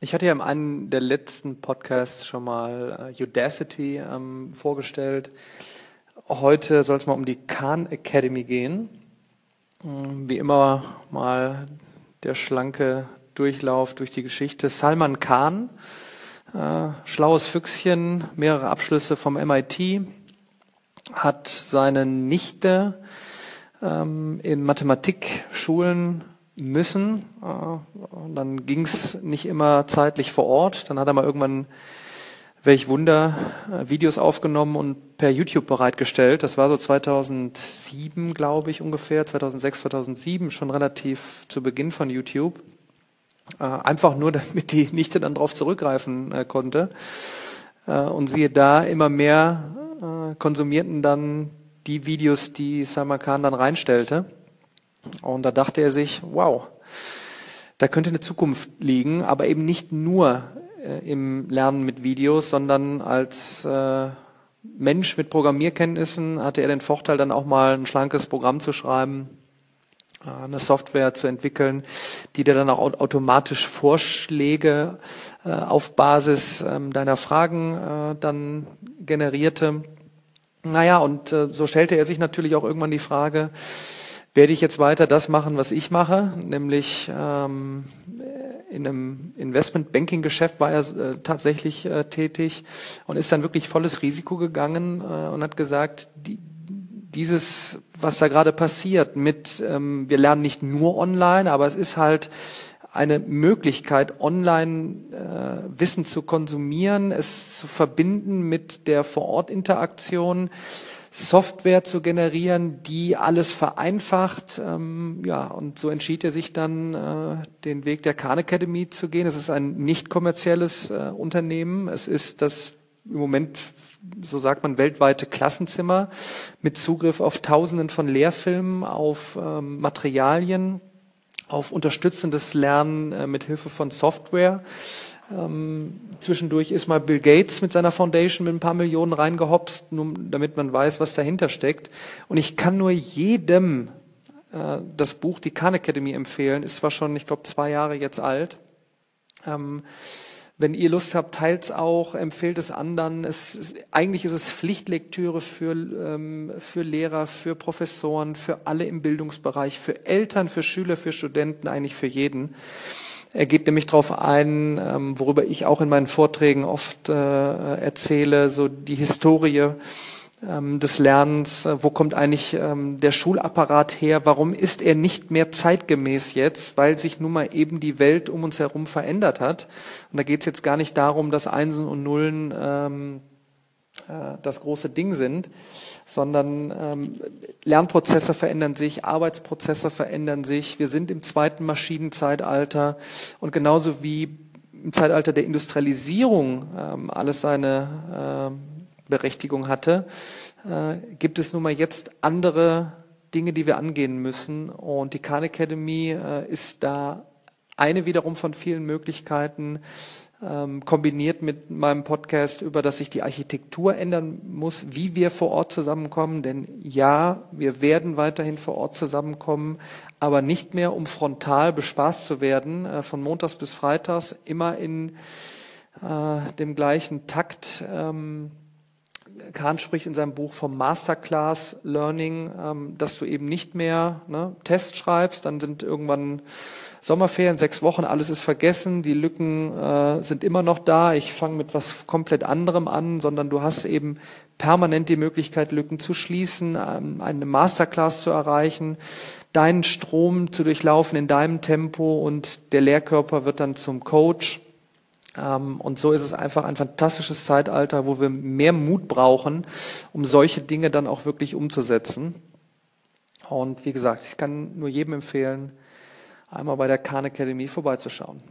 Ich hatte ja in einem der letzten Podcasts schon mal äh, Udacity ähm, vorgestellt. Heute soll es mal um die Khan Academy gehen. Ähm, wie immer mal der schlanke Durchlauf durch die Geschichte. Salman Khan, äh, schlaues Füchschen, mehrere Abschlüsse vom MIT, hat seine Nichte ähm, in Mathematikschulen müssen. Äh, dann ging es nicht immer zeitlich vor Ort. Dann hat er mal irgendwann, welch Wunder, äh, Videos aufgenommen und per YouTube bereitgestellt. Das war so 2007, glaube ich, ungefähr, 2006, 2007, schon relativ zu Beginn von YouTube. Äh, einfach nur, damit die Nichte dann darauf zurückgreifen konnte. Und siehe da, immer mehr konsumierten dann die Videos, die Salman Khan dann reinstellte. Und da dachte er sich, wow, da könnte eine Zukunft liegen, aber eben nicht nur äh, im Lernen mit Videos, sondern als äh, Mensch mit Programmierkenntnissen hatte er den Vorteil, dann auch mal ein schlankes Programm zu schreiben, äh, eine Software zu entwickeln, die dir dann auch automatisch Vorschläge äh, auf Basis ähm, deiner Fragen äh, dann generierte. Naja, und äh, so stellte er sich natürlich auch irgendwann die Frage, werde ich jetzt weiter das machen, was ich mache, nämlich ähm, in einem Investment-Banking-Geschäft war er äh, tatsächlich äh, tätig und ist dann wirklich volles Risiko gegangen äh, und hat gesagt, die, dieses, was da gerade passiert mit, ähm, wir lernen nicht nur online, aber es ist halt eine Möglichkeit, online äh, Wissen zu konsumieren, es zu verbinden mit der Vor-Ort-Interaktion Software zu generieren, die alles vereinfacht. Ähm, ja, und so entschied er sich dann, äh, den Weg der Khan Academy zu gehen. Es ist ein nicht kommerzielles äh, Unternehmen. Es ist das im Moment, so sagt man, weltweite Klassenzimmer mit Zugriff auf Tausenden von Lehrfilmen, auf ähm, Materialien, auf unterstützendes Lernen äh, mit Hilfe von Software. Ähm, zwischendurch ist mal Bill Gates mit seiner Foundation mit ein paar Millionen reingehopst, nur damit man weiß, was dahinter steckt. Und ich kann nur jedem äh, das Buch Die Khan Academy empfehlen. Ist zwar schon, ich glaube, zwei Jahre jetzt alt. Ähm, wenn ihr Lust habt, teilt's auch, empfehlt es anderen. Es, es, eigentlich ist es Pflichtlektüre für, ähm, für Lehrer, für Professoren, für alle im Bildungsbereich, für Eltern, für Schüler, für Studenten, eigentlich für jeden. Er geht nämlich darauf ein, ähm, worüber ich auch in meinen Vorträgen oft äh, erzähle, so die Historie des Lernens, äh, wo kommt eigentlich ähm, der Schulapparat her, warum ist er nicht mehr zeitgemäß jetzt, weil sich nun mal eben die Welt um uns herum verändert hat. Und da geht es jetzt gar nicht darum, dass Einsen und Nullen ähm, äh, das große Ding sind, sondern ähm, Lernprozesse verändern sich, Arbeitsprozesse verändern sich. Wir sind im zweiten Maschinenzeitalter und genauso wie im Zeitalter der Industrialisierung ähm, alles seine äh, Berechtigung hatte, äh, gibt es nun mal jetzt andere Dinge, die wir angehen müssen. Und die Khan Academy äh, ist da eine wiederum von vielen Möglichkeiten, ähm, kombiniert mit meinem Podcast, über dass sich die Architektur ändern muss, wie wir vor Ort zusammenkommen. Denn ja, wir werden weiterhin vor Ort zusammenkommen, aber nicht mehr, um frontal bespaßt zu werden, äh, von Montags bis Freitags, immer in äh, dem gleichen Takt. Ähm, Kahn spricht in seinem Buch vom Masterclass Learning, ähm, dass du eben nicht mehr ne, Test schreibst, dann sind irgendwann Sommerferien, sechs Wochen, alles ist vergessen, die Lücken äh, sind immer noch da, ich fange mit was komplett anderem an, sondern du hast eben permanent die Möglichkeit, Lücken zu schließen, ähm, eine Masterclass zu erreichen, deinen Strom zu durchlaufen in deinem Tempo und der Lehrkörper wird dann zum Coach und so ist es einfach ein fantastisches Zeitalter, wo wir mehr Mut brauchen, um solche Dinge dann auch wirklich umzusetzen. Und wie gesagt, ich kann nur jedem empfehlen, einmal bei der Khan Academy vorbeizuschauen.